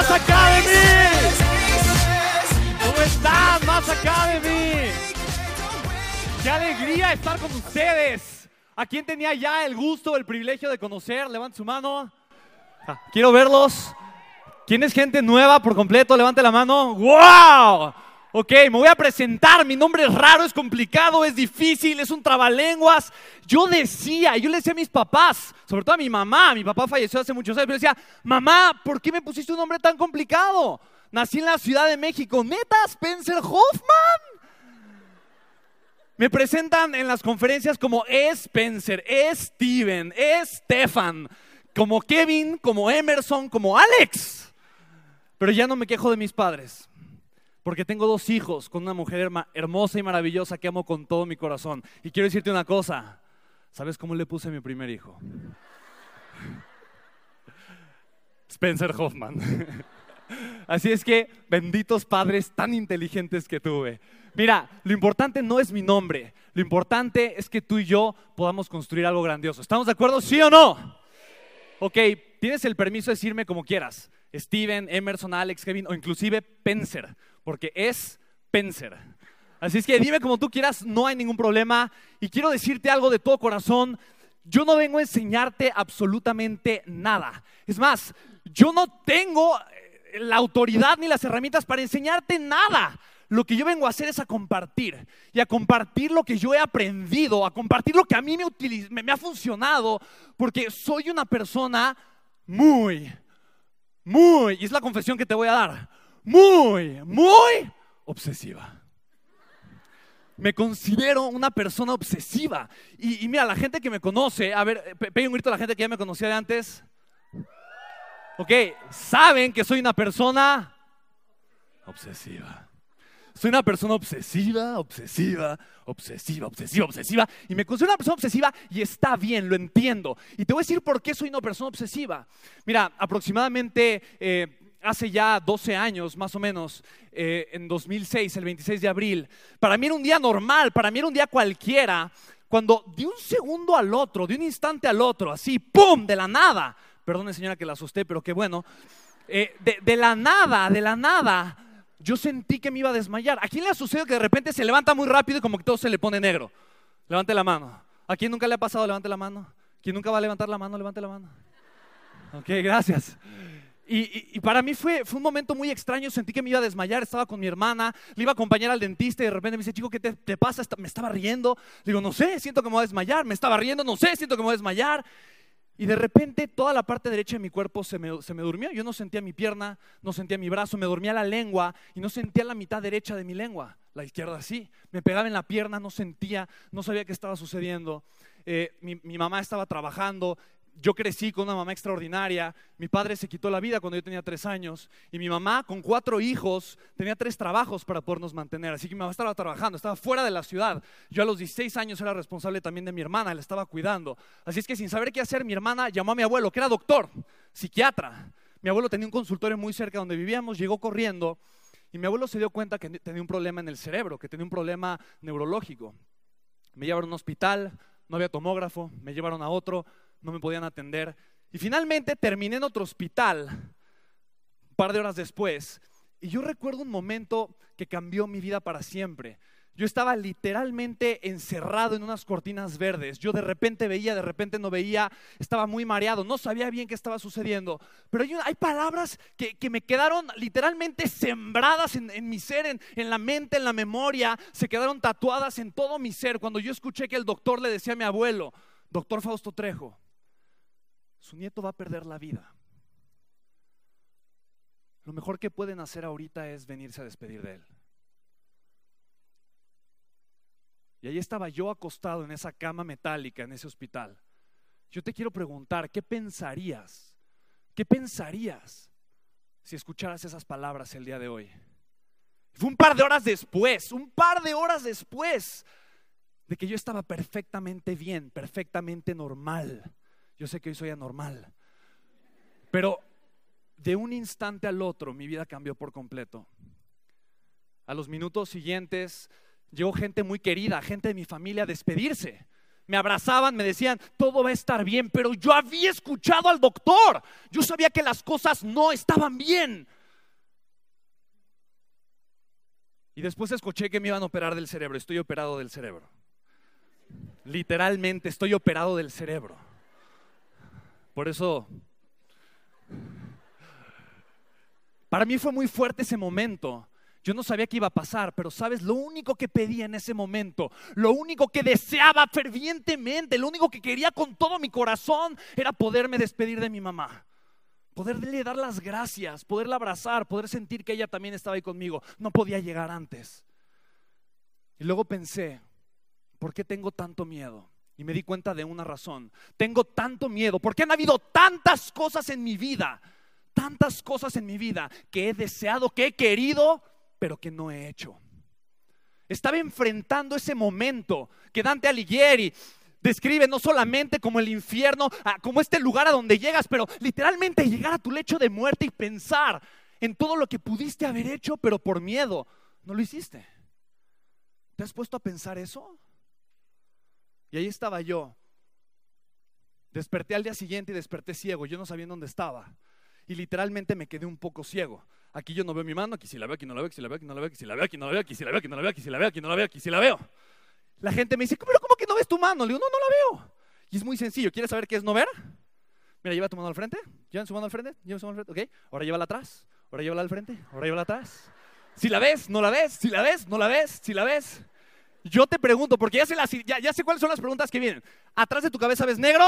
Más acá de mí? ¿Cómo estás, más acá de mí? Qué alegría estar con ustedes. ¿A quién tenía ya el gusto, el privilegio de conocer? Levante su mano. Ah, Quiero verlos. ¿Quién es gente nueva por completo? Levante la mano. ¡Wow! Ok, me voy a presentar. Mi nombre es raro, es complicado, es difícil, es un trabalenguas. Yo decía, yo le decía a mis papás, sobre todo a mi mamá, mi papá falleció hace muchos años, pero decía, mamá, ¿por qué me pusiste un nombre tan complicado? Nací en la Ciudad de México. ¿Neta, Spencer Hoffman? Me presentan en las conferencias como Spencer, Steven, Stefan, como Kevin, como Emerson, como Alex. Pero ya no me quejo de mis padres. Porque tengo dos hijos con una mujer hermosa y maravillosa que amo con todo mi corazón. Y quiero decirte una cosa. ¿Sabes cómo le puse a mi primer hijo? Spencer Hoffman. Así es que benditos padres tan inteligentes que tuve. Mira, lo importante no es mi nombre. Lo importante es que tú y yo podamos construir algo grandioso. ¿Estamos de acuerdo? ¿Sí o no? Ok, tienes el permiso de decirme como quieras. Steven, Emerson, Alex, Kevin o inclusive Pencer, porque es Pencer. Así es que dime como tú quieras, no hay ningún problema. Y quiero decirte algo de todo corazón. Yo no vengo a enseñarte absolutamente nada. Es más, yo no tengo eh, la autoridad ni las herramientas para enseñarte nada. Lo que yo vengo a hacer es a compartir y a compartir lo que yo he aprendido, a compartir lo que a mí me, ha funcionado, porque soy una persona muy, muy, y es la confesión que te voy a dar, muy, muy obsesiva. Me considero una persona obsesiva. Y, y mira, la gente que me conoce, a ver, pe- pegue un grito a la gente que ya me conocía de antes. Ok, saben que soy una persona obsesiva. Soy una persona obsesiva, obsesiva, obsesiva, obsesiva, obsesiva. Y me considero una persona obsesiva y está bien, lo entiendo. Y te voy a decir por qué soy una persona obsesiva. Mira, aproximadamente eh, hace ya 12 años, más o menos, eh, en 2006, el 26 de abril, para mí era un día normal, para mí era un día cualquiera, cuando de un segundo al otro, de un instante al otro, así, ¡pum!, de la nada. Perdone señora que la asusté, pero qué bueno. Eh, de, de la nada, de la nada, yo sentí que me iba a desmayar. ¿A quién le ha sucedido que de repente se levanta muy rápido y como que todo se le pone negro? Levante la mano. ¿A quién nunca le ha pasado? Levante la mano. ¿Quién nunca va a levantar la mano? Levante la mano. Ok, gracias. Y, para mí fue, fue un momento muy extraño, sentí que me iba a desmayar, estaba con mi hermana, le iba a acompañar al dentista y de repente me dice, chico, ¿qué te, pasa? Me estaba riendo. Le digo, no sé, siento que me voy a desmayar. Me estaba riendo, no sé, siento que me voy a desmayar. Y de repente toda la parte derecha de mi cuerpo se me, se me durmió. Yo no sentía mi pierna, no sentía mi brazo, me dormía la lengua y no sentía la mitad derecha de mi lengua. La izquierda sí. Me pegaba en la pierna, no sentía, no sabía qué estaba sucediendo. Eh, mi mamá estaba trabajando. Yo crecí con una mamá extraordinaria. Mi padre se quitó la vida cuando yo tenía tres años. Y mi mamá, con cuatro hijos, tenía tres trabajos para podernos mantener. Así que mi mamá estaba trabajando, estaba fuera de la ciudad. Yo a los 16 años era responsable también de mi hermana, la estaba cuidando. Así es que sin saber qué hacer, mi hermana llamó a mi abuelo, que era doctor, psiquiatra. Mi abuelo tenía un consultorio muy cerca donde vivíamos, llegó corriendo Y mi abuelo se dio cuenta que tenía un problema en el cerebro, que tenía un problema neurológico. Me llevaron a un hospital, no había tomógrafo, me llevaron a otro, no me podían atender. Y finalmente terminé en otro hospital, un par de horas después, y yo recuerdo un momento que cambió mi vida para siempre. Yo estaba literalmente encerrado en unas cortinas verdes. Yo de repente veía, de repente no veía, estaba muy mareado, no sabía bien qué estaba sucediendo. Pero hay, palabras que, me quedaron literalmente sembradas en, mi ser, en, en, la mente, en la memoria, se quedaron tatuadas en todo mi ser. Cuando yo escuché que el doctor le decía a mi abuelo, doctor Fausto Trejo, su nieto va a perder la vida. Lo mejor que pueden hacer ahorita es venirse a despedir de él. Y ahí estaba yo acostado en esa cama metálica en ese hospital. Yo te quiero preguntar, ¿qué pensarías? ¿Qué pensarías si escucharas esas palabras el día de hoy? Fue un par de horas después, un par de horas después de que yo estaba perfectamente bien, perfectamente normal. Yo sé que hoy soy anormal, pero de un instante al otro mi vida cambió por completo. A los minutos siguientes Llegó gente muy querida, gente de mi familia a despedirse. Me abrazaban, me decían, todo va a estar bien, pero yo había escuchado al doctor. Yo sabía que las cosas no estaban bien. Y después escuché que me iban a operar del cerebro. Estoy operado del cerebro. Literalmente estoy operado del cerebro. Por eso, para mí fue muy fuerte ese momento. Yo no sabía qué iba a pasar, pero sabes, lo único que pedía en ese momento, lo único que deseaba fervientemente, lo único que quería con todo mi corazón era poderme despedir de mi mamá. Poderle dar las gracias, poderla abrazar, poder sentir que ella también estaba ahí conmigo. No podía llegar antes. Y luego pensé, ¿por qué tengo tanto miedo? Y me di cuenta de una razón. Tengo tanto miedo porque han habido tantas cosas en mi vida, tantas cosas en mi vida que he deseado, que he querido, pero que no he hecho. Estaba enfrentando ese momento que Dante Alighieri describe no solamente como el infierno, ah, como este lugar a donde llegas, pero literalmente llegar a tu lecho de muerte y pensar en todo lo que pudiste haber hecho, pero por miedo no lo hiciste. ¿Te has puesto a pensar eso? Y ahí estaba yo. Desperté al día siguiente y desperté ciego. Yo no sabía dónde estaba. Y literalmente me quedé un poco ciego. Aquí yo no veo mi mano, aquí sí la veo, aquí no la veo, aquí sí la veo, aquí no la veo, aquí sí la veo, aquí no la veo, aquí sí la veo, aquí no la veo, aquí sí la veo, aquí no la veo, aquí sí la veo. La gente me dice, pero ¿cómo que no ves tu mano? Le digo, no, no la veo. Y es muy sencillo. ¿Quieres saber qué es no ver? Mira, lleva tu mano al frente. Lleva su mano al frente. Lleva su mano al frente. Ok. Ahora llévala atrás. Ahora llévala al frente. Ahora llévala atrás. Si la ves, no la ves. Si la ves, no la ves. Si la ves. Yo te pregunto, porque ya sé, ya, sé cuáles son las preguntas que vienen. ¿Atrás de tu cabeza ves negro?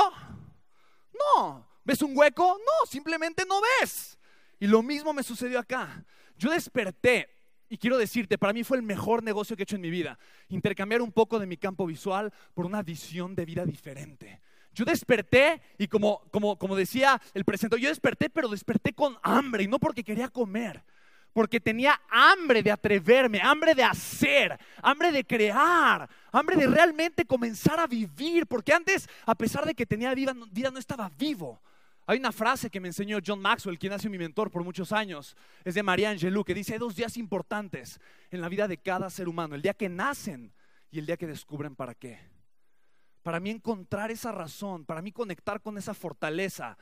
No. ¿Ves un hueco? No, simplemente no ves. Y lo mismo me sucedió acá. Yo desperté y quiero decirte, para mí fue el mejor negocio que he hecho en mi vida. Intercambiar un poco de mi campo visual por una visión de vida diferente. Yo desperté y como, como, como decía el presentador, yo desperté, pero desperté con hambre y no porque quería comer, porque tenía hambre de atreverme, hambre de hacer, hambre de crear, hambre de realmente comenzar a vivir, porque antes, a pesar de que tenía vida, vida no estaba vivo. Hay una frase que me enseñó John Maxwell, quien ha sido mi mentor por muchos años, es de María Angelou, que dice, hay dos días importantes en la vida de cada ser humano, el día que nacen y el día que descubren para qué. Para mí encontrar esa razón, para mí conectar con esa fortaleza,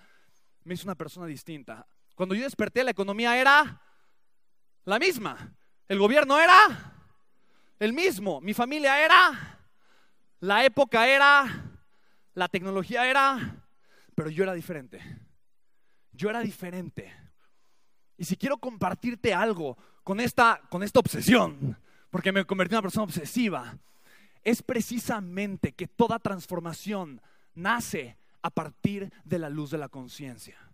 me hizo una persona distinta. Cuando yo desperté, la economía era la misma, el gobierno era el mismo, mi familia era, la época era, la tecnología era, pero yo era diferente. Yo era diferente. Y si quiero compartirte algo con esta, con esta obsesión, porque me convertí en una persona obsesiva, es precisamente que toda transformación nace a partir de la luz de la conciencia.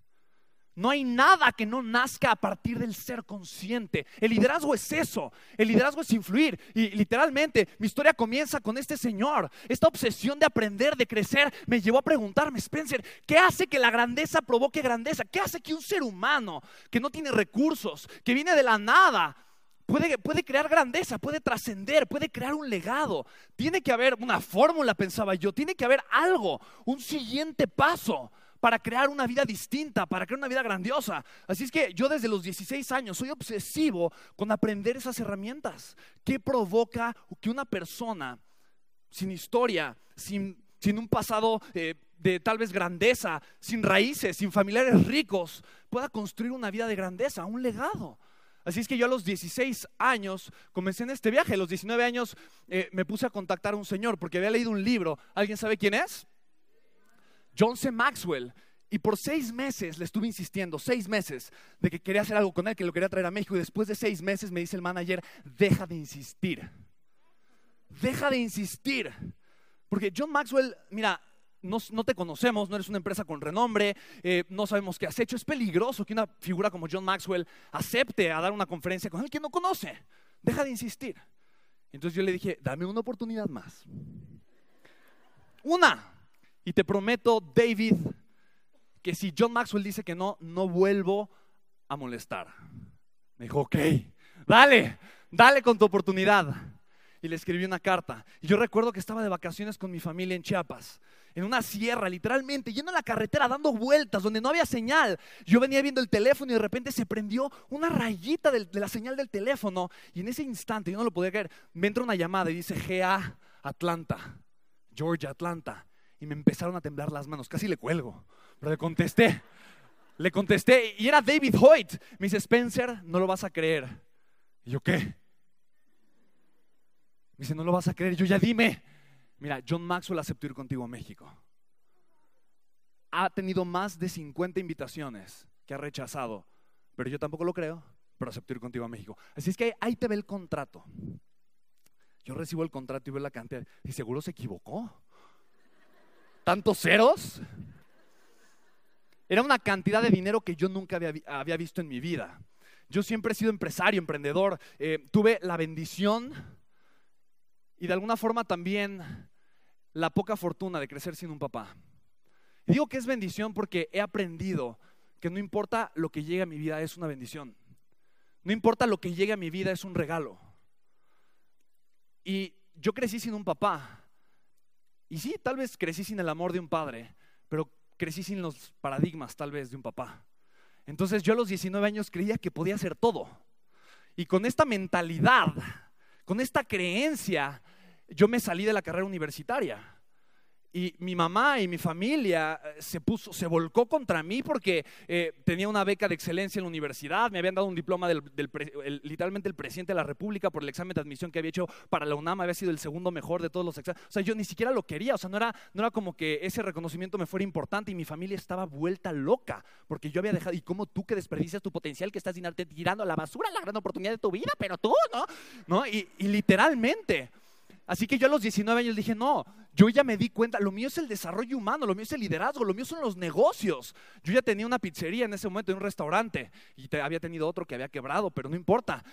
No hay nada que no nazca a partir del ser consciente. El liderazgo es eso. El liderazgo es influir. Y literalmente mi historia comienza con este señor. Esta obsesión de aprender, de crecer, me llevó a preguntarme, Spencer, ¿qué hace que la grandeza provoque grandeza? ¿Qué hace que un ser humano que no tiene recursos, que viene de la nada, puede, crear grandeza, puede trascender, puede crear un legado? Tiene que haber una fórmula, pensaba yo. Tiene que haber algo, un siguiente paso para crear una vida distinta, para crear una vida grandiosa. Así es que yo desde los 16 años soy obsesivo con aprender esas herramientas. ¿Qué provoca que una persona sin historia, sin, sin un pasado eh, de tal vez grandeza, sin raíces, sin familiares ricos, pueda construir una vida de grandeza, un legado? Así es que yo a los 16 años comencé en este viaje. A los 19 años eh, me puse a contactar a un señor porque había leído un libro. ¿Alguien sabe quién es? John C. Maxwell. Y por seis meses le estuve insistiendo, seis meses, de que quería hacer algo con él, que lo quería traer a México. Y después de seis meses me dice el manager, deja de insistir. Deja de insistir. Porque John Maxwell, mira, no, te conocemos, no eres una empresa con renombre, eh, no sabemos qué has hecho. Es peligroso que una figura como John Maxwell acepte a dar una conferencia con alguien que no conoce. Deja de insistir. Entonces yo le dije, dame una oportunidad más. Una. Y te prometo, David, que si John Maxwell dice que no, no vuelvo a molestar. Me dijo, ok, dale, dale con tu oportunidad. Y le escribí una carta. Y yo recuerdo que estaba de vacaciones con mi familia en Chiapas en una sierra, literalmente, yendo a la carretera, dando vueltas, donde no había señal. Yo venía viendo el teléfono y de repente se prendió una rayita de la señal del teléfono. Y en ese instante, yo no lo podía creer, me entra una llamada y dice GA Atlanta, Georgia, Atlanta. Y me empezaron a temblar las manos, casi le cuelgo, pero le contesté. Le contesté y era David Hoyt. Me dice, Spencer, no lo vas a creer. Y yo, ¿qué? Me dice, no lo vas a creer. Y yo, ya dime. Mira, John Maxwell aceptó ir contigo a México. Ha tenido más de 50 invitaciones que ha rechazado, pero yo tampoco lo creo, pero aceptó ir contigo a México. Así es que ahí te ve el contrato. Yo recibo el contrato y veo la cantidad. Y seguro se equivocó. ¿Tantos ceros? Era una cantidad de dinero que yo nunca había, visto en mi vida. Yo siempre he sido empresario, emprendedor. Eh, tuve la bendición y de alguna forma también la poca fortuna de crecer sin un papá. Digo que es bendición porque he aprendido que no importa lo que llegue a mi vida, es una bendición. No importa lo que llegue a mi vida, es un regalo. Y yo crecí sin un papá. Y sí, tal vez crecí sin el amor de un padre, pero crecí sin los paradigmas tal vez de un papá. Entonces yo a los 19 años creía que podía hacer todo. Y con esta mentalidad con esta creencia, yo me salí de la carrera universitaria. Y mi mamá y mi familia eh, se puso, se volcó contra mí porque eh, tenía una beca de excelencia en la universidad, me habían dado un diploma del, literalmente el presidente de la República por el examen de admisión que había hecho para la UNAM, había sido el segundo mejor de todos los exámenes. O sea, yo ni siquiera lo quería, o sea, no era, no era como que ese reconocimiento me fuera importante y mi familia estaba vuelta loca porque yo había dejado, y como tú que desperdicias tu potencial que estás tirando a la basura la gran oportunidad de tu vida, pero tú, ¿no? ¿No? y, y literalmente. Así que yo a los 19 años dije, no, yo ya me di cuenta, lo mío es el desarrollo humano, lo mío es el liderazgo, lo mío son los negocios. Yo ya tenía una pizzería en ese momento, en un restaurante, y había tenido otro que había quebrado, pero no importa.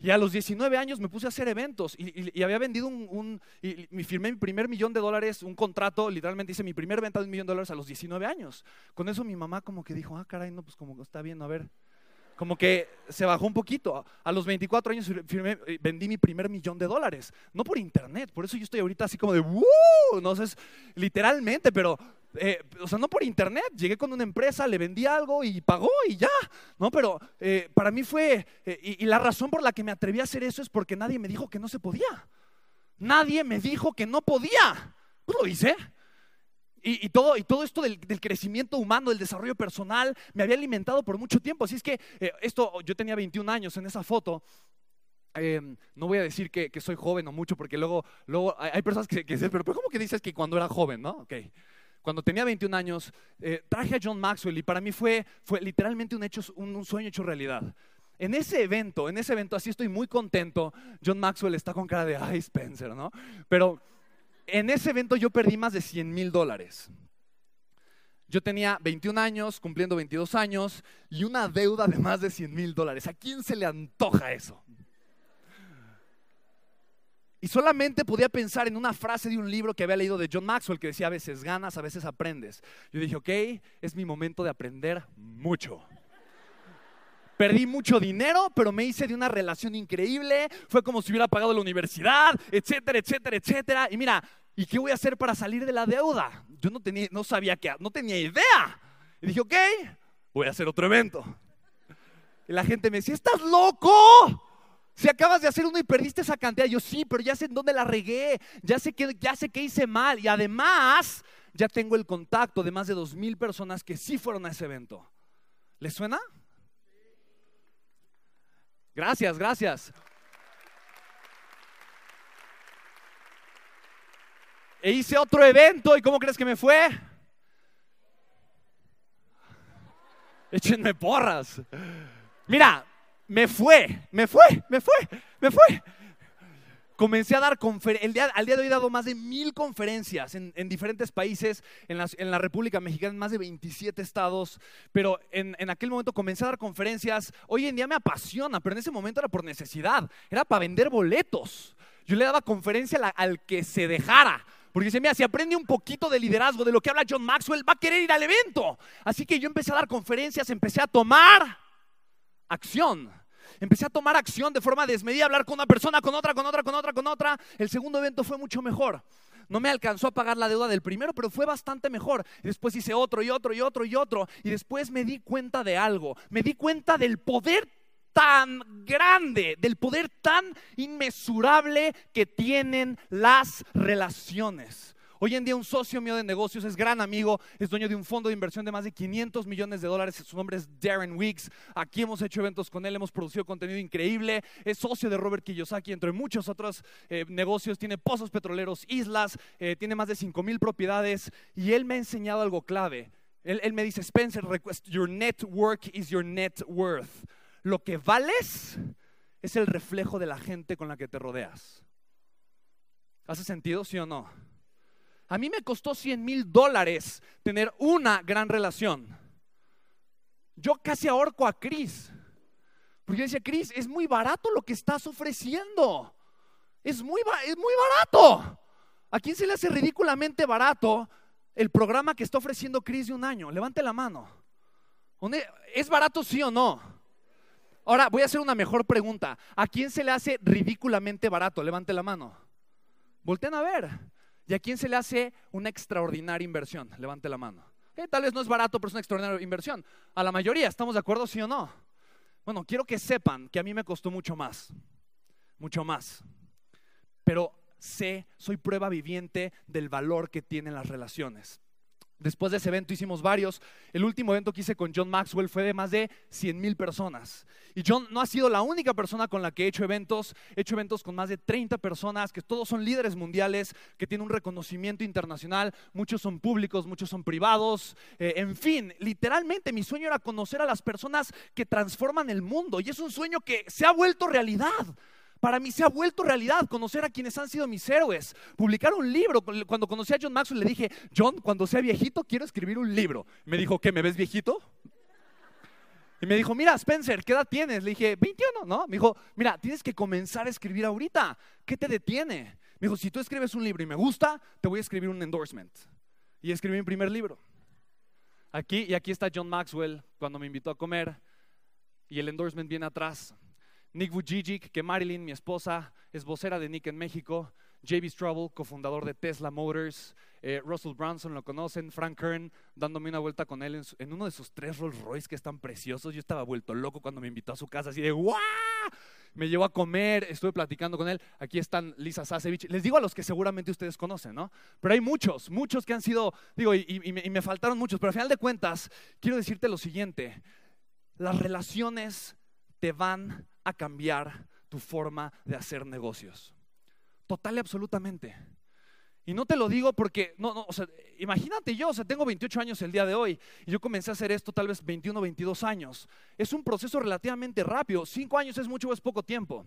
Y a los 19 años me puse a hacer eventos y, había vendido un, y, firmé mi primer millón de dólares, un contrato, literalmente hice mi primer venta de un millón de dólares a los 19 años. Con eso mi mamá como que dijo, ah, caray, no, pues como está bien, a ver, como que se bajó un poquito. A los 24 años eh, vendí mi primer millón de dólares. No por internet, por eso yo estoy ahorita así como de, ¡Woo! No sé, literalmente, pero, eh, o sea, no por internet. Llegué con una empresa, le vendí algo y pagó y ya. No, pero eh, para mí fue, y, y la razón por la que me atreví a hacer eso es porque nadie me dijo que no se podía. Nadie me dijo que no podía. Pues lo hice. Y, todo, y todo esto del, crecimiento humano, del desarrollo personal, me había alimentado por mucho tiempo. Así es que eh, esto, yo tenía 21 años en esa foto. Em, no voy a decir que, soy joven o mucho, porque luego, luego hay, personas que, dicen, pero, ¿cómo que dices que cuando era joven, no? Ok. Cuando tenía 21 años, eh, traje a John Maxwell y para mí fue, fue literalmente un, hecho, un sueño hecho realidad. En ese evento, en ese evento, así estoy muy contento. John Maxwell está con cara de, ay, Spencer, ¿no? Pero en ese evento yo perdí más de 100 mil dólares. Yo tenía 21 años, cumpliendo 22 años, y una deuda de más de 100 mil dólares. ¿A quién se le antoja eso? Y solamente podía pensar en una frase de un libro que había leído de John Maxwell que decía, a veces ganas, a veces aprendes. Yo dije, ok, es mi momento de aprender mucho. Perdí mucho dinero, pero me hice de una relación increíble. Fue como si hubiera pagado la universidad, etcétera, etcétera, etcétera. Y mira, ¿y qué voy a hacer para salir de la deuda? Yo no tenía, no sabía qué, no tenía idea. Y dije, ok, voy a hacer otro evento. Y la gente me decía, ¿estás loco? Si acabas de hacer uno y perdiste esa cantidad, yo sí, pero ya sé en dónde la regué, ya sé que, ya sé hice mal y además ya tengo el contacto de más de dos mil personas que sí fueron a ese evento. ¿Les suena? Gracias, gracias. E hice otro evento y ¿cómo crees que me fue? Échenme porras. Mira, me fue, me fue, me fue, me fue. Comencé a dar conferencias, al día de hoy he dado más de mil conferencias en, diferentes países, en, la República Mexicana, en más de 27 estados, pero en, aquel momento comencé a dar conferencias, hoy en día me apasiona, pero en ese momento era por necesidad, era para vender boletos. Yo le daba conferencia al que se dejara, porque dice, mira, si aprende un poquito de liderazgo, de lo que habla John Maxwell, va a querer ir al evento. Así que yo empecé a dar conferencias, empecé a tomar acción. Empecé a tomar acción de forma desmedida, hablar con una persona, con otra, con otra, con otra, con otra. El segundo evento fue mucho mejor. No me alcanzó a pagar la deuda del primero, pero fue bastante mejor. Después hice otro y otro y otro y otro. Y después me di cuenta de algo. Me di cuenta del poder tan grande, del poder tan inmesurable que tienen las relaciones. Hoy en día un socio mío de negocios es gran amigo, es dueño de un fondo de inversión de más de 500 millones de dólares. Su nombre es Darren Weeks. Aquí hemos hecho eventos con él, hemos producido contenido increíble. Es socio de Robert Kiyosaki, entre muchos otros eh, negocios. Tiene pozos petroleros, islas, eh, tiene más de 5 mil propiedades. Y él me ha enseñado algo clave. Él, él me dice, Spencer, your network is your net worth. Lo que vales es el reflejo de la gente con la que te rodeas. ¿Hace sentido, sí o no? A mí me costó 100 mil dólares tener una gran relación. Yo casi ahorco a Cris. Porque yo decía, Cris, es muy barato lo que estás ofreciendo. Es muy, es muy barato. ¿A quién se le hace ridículamente barato el programa que está ofreciendo Cris de un año? Levante la mano. ¿Es barato sí o no? Ahora voy a hacer una mejor pregunta. ¿A quién se le hace ridículamente barato? Levante la mano. Volten a ver. ¿Y a quién se le hace una extraordinaria inversión? Levante la mano. tal vez no es barato, pero es una extraordinaria inversión. A la mayoría, ¿estamos de acuerdo, sí o no? Bueno, quiero que sepan que a mí me costó mucho más. Mucho más. Pero sé, soy prueba viviente del valor que tienen las relaciones. Después de ese evento hicimos varios. El último evento que hice con John Maxwell fue de más de 100 mil personas. Y John no ha sido la única persona con la que he hecho eventos. He hecho eventos con más de 30 personas, que todos son líderes mundiales, que tienen un reconocimiento internacional. Muchos son públicos, muchos son privados. Eh, en fin, literalmente mi sueño era conocer a las personas que transforman el mundo. Y es un sueño que se ha vuelto realidad para mí se ha vuelto realidad conocer a quienes han sido mis héroes. Publicar un libro. Cuando conocí a John Maxwell le dije, John, cuando sea viejito quiero escribir un libro. Me dijo, ¿qué? ¿Me ves viejito? Y me dijo, mira, Spencer, ¿qué edad tienes? Le dije, 21, ¿no? Me dijo, mira, tienes que comenzar a escribir ahorita. ¿Qué te detiene? Me dijo, si tú escribes un libro y me gusta, te voy a escribir un endorsement. Y escribí mi primer libro. Aquí y aquí está John Maxwell cuando me invitó a comer. Y el endorsement viene atrás. Nick Vujicic, que Marilyn, mi esposa, es vocera de Nick en México. JB Strubble, cofundador de Tesla Motors. Eh, Russell Brunson, lo conocen. Frank Kern, dándome una vuelta con él en, uno de sus tres Rolls Royce que están preciosos. Yo estaba vuelto loco cuando me invitó a su casa, así de ¡guau! Me llevó a comer, estuve platicando con él. Aquí están Lisa Sasevich. Les digo a los que seguramente ustedes conocen, ¿no? Pero hay muchos, muchos que han sido, digo, y, y me faltaron muchos, pero al final de cuentas, quiero decirte lo siguiente. Las relaciones te van a cambiar tu forma de hacer negocios. Total y absolutamente. Y no te lo digo porque, no, no, o sea, imagínate yo, o sea, tengo 28 años el día de hoy y yo comencé a hacer esto tal vez 21, 22 años. Es un proceso relativamente rápido. Cinco años es mucho o es poco tiempo.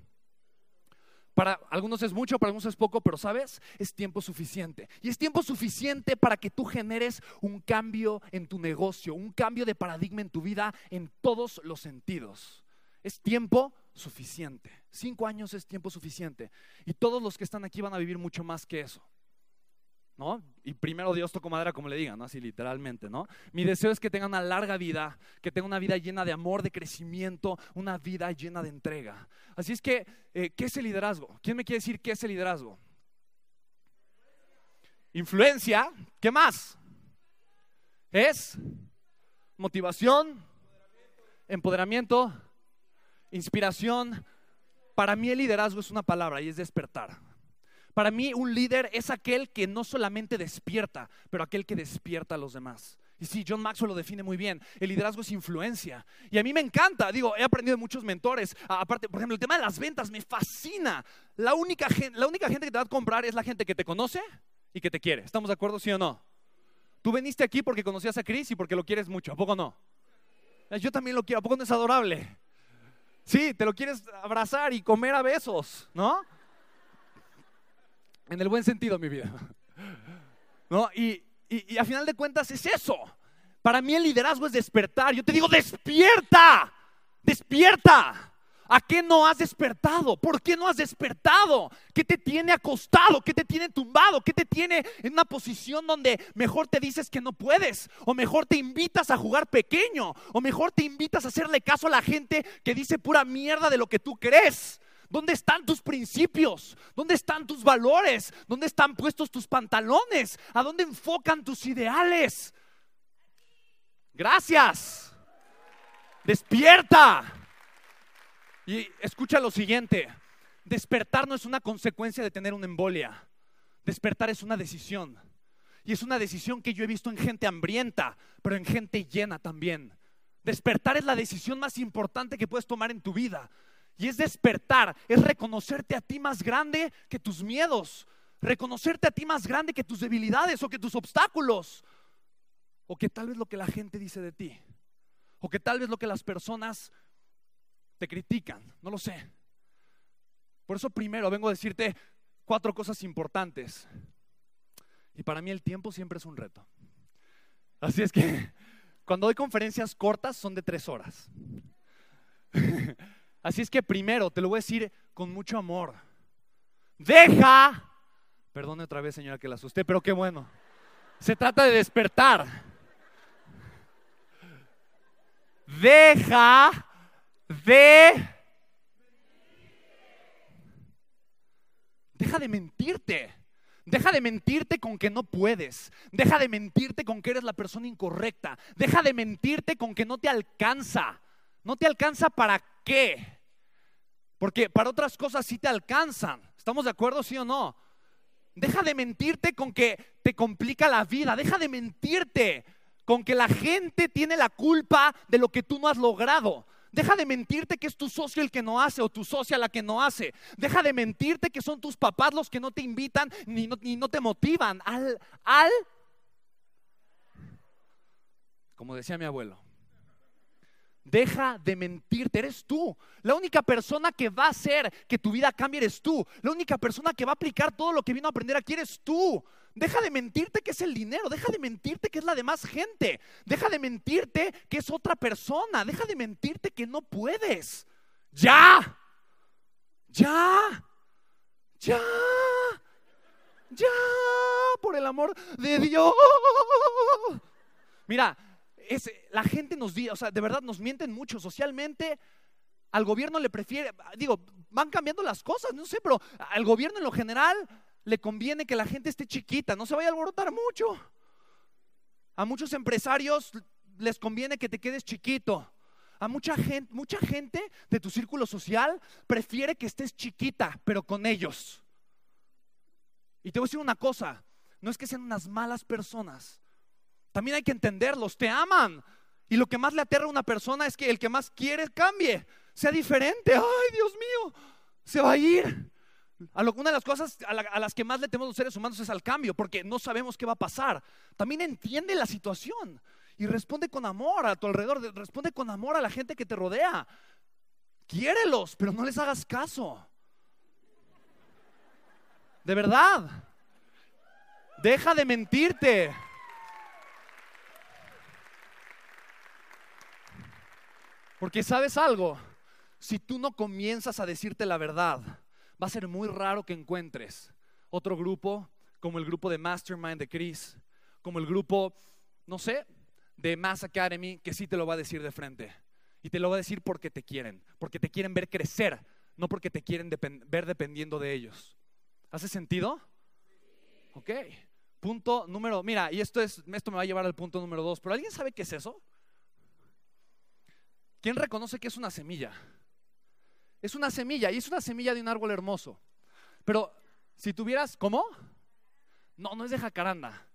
Para algunos es mucho, para algunos es poco, pero sabes, es tiempo suficiente. Y es tiempo suficiente para que tú generes un cambio en tu negocio, un cambio de paradigma en tu vida en todos los sentidos. Es tiempo suficiente. Cinco años es tiempo suficiente. Y todos los que están aquí van a vivir mucho más que eso. ¿No? Y primero Dios toco madera como le digan, ¿no? así literalmente, ¿no? Mi deseo es que tengan una larga vida, que tengan una vida llena de amor, de crecimiento, una vida llena de entrega. Así es que, eh, ¿qué es el liderazgo? ¿Quién me quiere decir qué es el liderazgo? Influencia, ¿qué más? Es motivación, empoderamiento, inspiración. Para mí el liderazgo es una palabra y es despertar. Para mí un líder es aquel que no solamente despierta, pero aquel que despierta a los demás. Y sí, John Maxwell lo define muy bien. El liderazgo es influencia. Y a mí me encanta. Digo, he aprendido de muchos mentores. Aparte, por ejemplo, el tema de las ventas me fascina. La única, la única gente que te va a comprar es la gente que te conoce y que te quiere. ¿Estamos de acuerdo, sí o no? Tú veniste aquí porque conocías a Chris y porque lo quieres mucho. ¿A poco no? Yo también lo quiero. ¿A poco no es adorable? Sí, te lo quieres abrazar y comer a besos, ¿no? En el buen sentido, mi vida. ¿No? Y, y, a final de cuentas es eso. Para mí el liderazgo es despertar. Yo te digo, despierta, despierta. ¿A qué no has despertado? ¿Por qué no has despertado? ¿Qué te tiene acostado? ¿Qué te tiene tumbado? ¿Qué te tiene en una posición donde mejor te dices que no puedes? ¿O mejor te invitas a jugar pequeño? ¿O mejor te invitas a hacerle caso a la gente que dice pura mierda de lo que tú crees? ¿Dónde están tus principios? ¿Dónde están tus valores? ¿Dónde están puestos tus pantalones? ¿A dónde enfocan tus ideales? Gracias. Despierta. Y escucha lo siguiente. Despertar no es una consecuencia de tener una embolia. Despertar es una decisión. Y es una decisión que yo he visto en gente hambrienta, pero en gente llena también. Despertar es la decisión más importante que puedes tomar en tu vida. Y es despertar, es reconocerte a ti más grande que tus miedos, reconocerte a ti más grande que tus debilidades o que tus obstáculos, o que tal vez lo que la gente dice de ti, o que tal vez lo que las personas te critican, no lo sé. Por eso primero vengo a decirte cuatro cosas importantes. Y para mí el tiempo siempre es un reto. Así es que cuando doy conferencias cortas son de tres horas. Así es que primero, te lo voy a decir con mucho amor. Deja, perdone otra vez señora que la asusté, pero qué bueno. Se trata de despertar. Deja de... Deja de mentirte. Deja de mentirte con que no puedes. Deja de mentirte con que eres la persona incorrecta. Deja de mentirte con que no te alcanza. ¿No te alcanza para qué? Porque para otras cosas sí te alcanzan. ¿Estamos de acuerdo, sí o no? Deja de mentirte con que te complica la vida. Deja de mentirte con que la gente tiene la culpa de lo que tú no has logrado. Deja de mentirte que es tu socio el que no hace o tu socia la que no hace. Deja de mentirte que son tus papás los que no te invitan ni no, ni no te motivan. Al, al, como decía mi abuelo, Deja de mentirte, eres tú. La única persona que va a hacer que tu vida cambie eres tú. La única persona que va a aplicar todo lo que vino a aprender aquí eres tú. Deja de mentirte que es el dinero, deja de mentirte que es la demás gente, deja de mentirte que es otra persona, deja de mentirte que no puedes. Ya, ya, ya, ya, por el amor de Dios. Mira, la gente nos o sea, de verdad nos mienten mucho socialmente. Al gobierno le prefiere, digo, van cambiando las cosas, no sé, pero al gobierno en lo general le conviene que la gente esté chiquita, no se vaya a alborotar mucho. A muchos empresarios les conviene que te quedes chiquito. A mucha gente, mucha gente de tu círculo social prefiere que estés chiquita, pero con ellos. Y te voy a decir una cosa, no es que sean unas malas personas, también hay que entenderlos, te aman. Y lo que más le aterra a una persona es que el que más quiere cambie, sea diferente. Ay, Dios mío, se va a ir. una de las cosas a, las que más le tememos los seres humanos es al cambio, porque no sabemos qué va a pasar. También entiende la situación y responde con amor a tu alrededor, responde con amor a la gente que te rodea. Quiérelos, pero no les hagas caso. De verdad. Deja de mentirte. Porque sabes algo, si tú no comienzas a decirte la verdad, va a ser muy raro que encuentres otro grupo como el grupo de Mastermind de Chris, como el grupo, no sé, de Mass Academy, que sí te lo va a decir de frente. Y te lo va a decir porque te quieren, porque te quieren ver crecer, no porque te quieren ver dependiendo de ellos. ¿Hace sentido? Ok. Punto número, mira, y esto es, esto me va a llevar al punto número dos, pero ¿alguien sabe qué es eso? ¿Quién reconoce que es una semilla? Es una semilla y es una semilla de un árbol hermoso. Pero si tuvieras, ¿cómo? No, no es de jacaranda.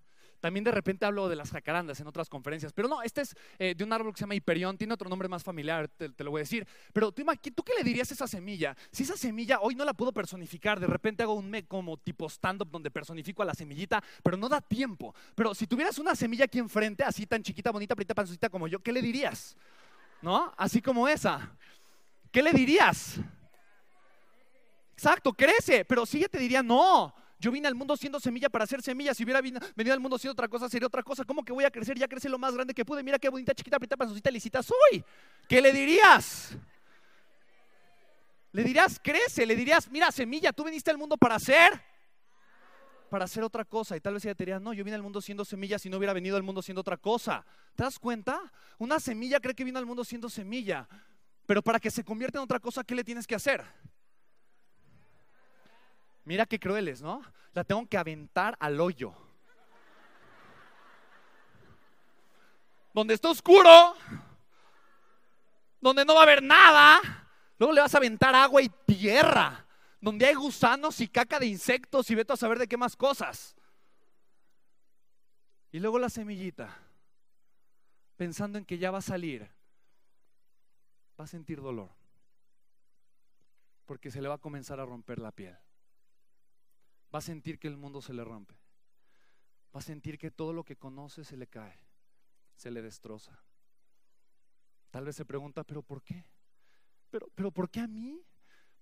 También de repente hablo de las jacarandas en otras conferencias. Pero no, este es eh, de un árbol que se llama hiperión, tiene otro nombre más familiar, te, lo voy a decir. Pero ¿tú, ¿tú, qué le dirías a esa semilla? Si esa semilla hoy no la puedo personificar, de repente hago un me como tipo stand-up donde personifico a la semillita, pero no da tiempo. Pero si tuvieras una semilla aquí enfrente, así tan chiquita, bonita, bonita, panzosita como yo, ¿qué le dirías? ¿No? Así como esa. ¿Qué le dirías? Exacto, crece, pero sí te diría, no, yo vine al mundo siendo semilla para hacer semilla. Si hubiera venido al mundo siendo otra cosa, sería otra cosa. ¿Cómo que voy a crecer? Ya crecí lo más grande que pude. Mira qué bonita, chiquita, pita, panzosita, lisita soy. ¿Qué le dirías? Le dirías, crece. Le dirías, mira, semilla, tú viniste al mundo para hacer. Para hacer otra cosa. Y tal vez ella te diría, no, yo vine al mundo siendo semilla si no hubiera venido al mundo siendo otra cosa. ¿Te das cuenta? Una semilla cree que vino al mundo siendo semilla. Pero para que se convierta en otra cosa, ¿qué le tienes que hacer? Mira qué crueles, ¿no? La tengo que aventar al hoyo. Donde está oscuro, donde no va a haber nada, luego le vas a aventar agua y tierra, donde hay gusanos y caca de insectos y vete a saber de qué más cosas. Y luego la semillita, pensando en que ya va a salir, va a sentir dolor, porque se le va a comenzar a romper la piel va a sentir que el mundo se le rompe. Va a sentir que todo lo que conoce se le cae, se le destroza. Tal vez se pregunta, pero ¿por qué? Pero, pero ¿por qué a mí?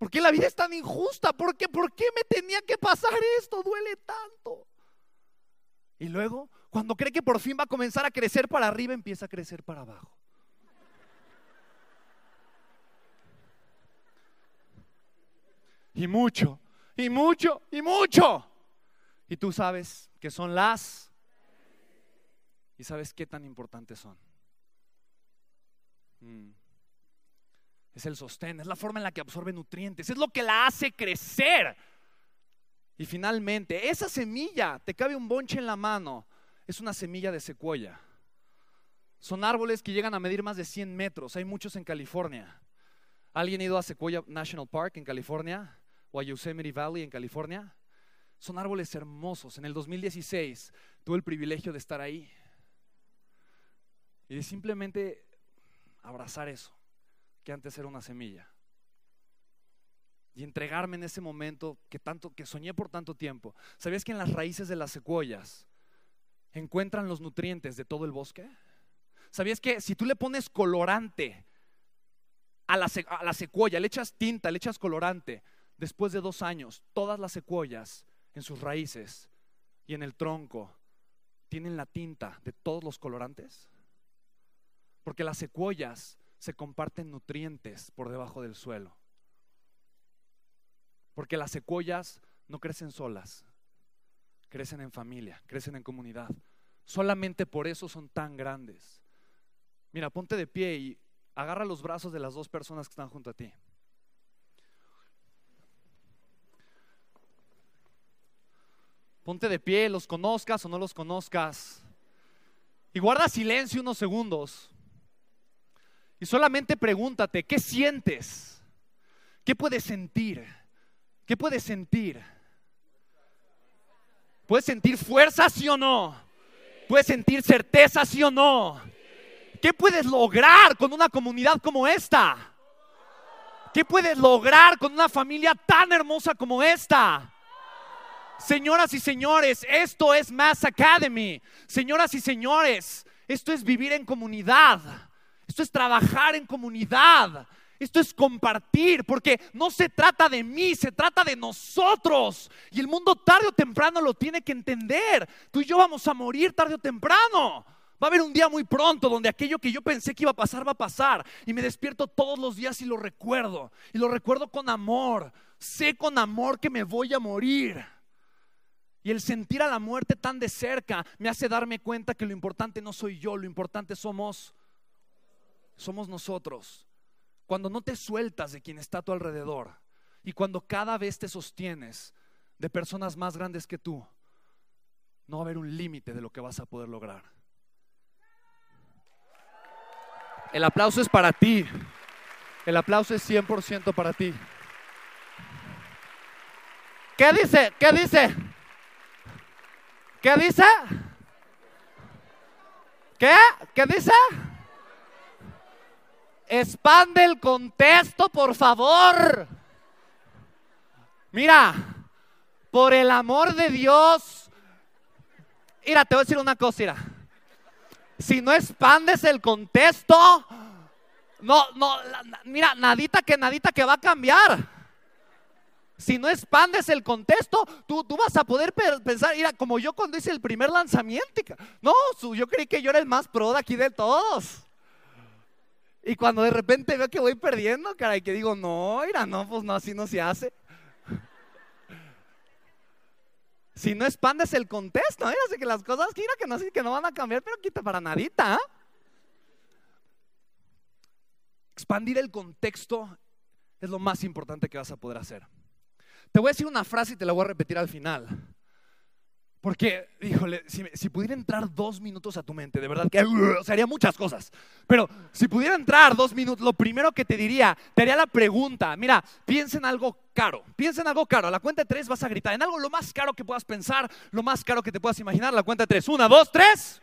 ¿Por qué la vida es tan injusta? ¿Por qué, ¿Por qué me tenía que pasar esto? Duele tanto. Y luego, cuando cree que por fin va a comenzar a crecer para arriba, empieza a crecer para abajo. Y mucho, y mucho y mucho. Y tú sabes que son las y sabes qué tan importantes son. Mm. Es el sostén, es la forma en la que absorbe nutrientes, es lo que la hace crecer. Y finalmente, esa semilla, te cabe un bonche en la mano, es una semilla de secuoya. Son árboles que llegan a medir más de 100 metros, hay muchos en California. ¿Alguien ha ido a Sequoia National Park en California? o a Yosemite Valley en California. Son árboles hermosos. En el 2016 tuve el privilegio de estar ahí y de simplemente abrazar eso, que antes era una semilla. Y entregarme en ese momento que tanto que soñé por tanto tiempo. ¿Sabías que en las raíces de las secuoyas encuentran los nutrientes de todo el bosque? ¿Sabías que si tú le pones colorante a la, a secuoya, le echas tinta, le echas colorante, después de dos años, todas las secuoyas en sus raíces y en el tronco tienen la tinta de todos los colorantes? Porque las secuoyas se comparten nutrientes por debajo del suelo. Porque las secuoyas no crecen solas, crecen en familia, crecen en comunidad. Solamente por eso son tan grandes. Mira, ponte de pie y agarra los brazos de las dos personas que están junto a ti. Ponte de pie, los conozcas o no los conozcas. Y guarda silencio unos segundos. Y solamente pregúntate, ¿qué sientes? ¿Qué puedes sentir? ¿Qué puedes sentir? ¿Puedes sentir fuerza, sí o no? ¿Puedes sentir certeza, sí o no? ¿Qué puedes lograr con una comunidad como esta? ¿Qué puedes lograr con una familia tan hermosa como esta? Señoras y señores, esto es Mass Academy. Señoras y señores, esto es vivir en comunidad. Esto es trabajar en comunidad. Esto es compartir, porque no se trata de mí, se trata de nosotros. Y el mundo tarde o temprano lo tiene que entender. Tú y yo vamos a morir tarde o temprano. Va a haber un día muy pronto donde aquello que yo pensé que iba a pasar va a pasar. Y me despierto todos los días y lo recuerdo. Y lo recuerdo con amor. Sé con amor que me voy a morir. Y el sentir a la muerte tan de cerca me hace darme cuenta que lo importante no soy yo, lo importante somos somos nosotros. Cuando no te sueltas de quien está a tu alrededor y cuando cada vez te sostienes de personas más grandes que tú, no va a haber un límite de lo que vas a poder lograr. El aplauso es para ti. El aplauso es 100% para ti. ¿Qué dice? ¿Qué dice? ¿Qué dice? ¿Qué? ¿Qué dice? Expande el contexto, por favor. Mira, por el amor de Dios. Mira, te voy a decir una cosa, mira. Si no expandes el contexto, no, no, mira, nadita que nadita que va a cambiar. Si no expandes el contexto, tú, tú vas a poder pensar, mira, como yo cuando hice el primer lanzamiento, no, yo creí que yo era el más pro de aquí de todos. Y cuando de repente veo que voy perdiendo, caray, que digo, no, mira, no, pues no, así no se hace. Si no expandes el contexto, mira, así que las cosas, mira, que no, que no van a cambiar, pero quita para nadita. ¿ah? Expandir el contexto es lo más importante que vas a poder hacer. Te voy a decir una frase y te la voy a repetir al final. Porque, híjole, si, pudiera entrar dos minutos a tu mente, de verdad que uh, se haría muchas cosas. Pero si pudiera entrar dos minutos, lo primero que te diría, te haría la pregunta, mira, piensa en algo caro, piensa en algo caro. A la cuenta de tres vas a gritar, en algo lo más caro que puedas pensar, lo más caro que te puedas imaginar. La cuenta de tres, una, dos, tres.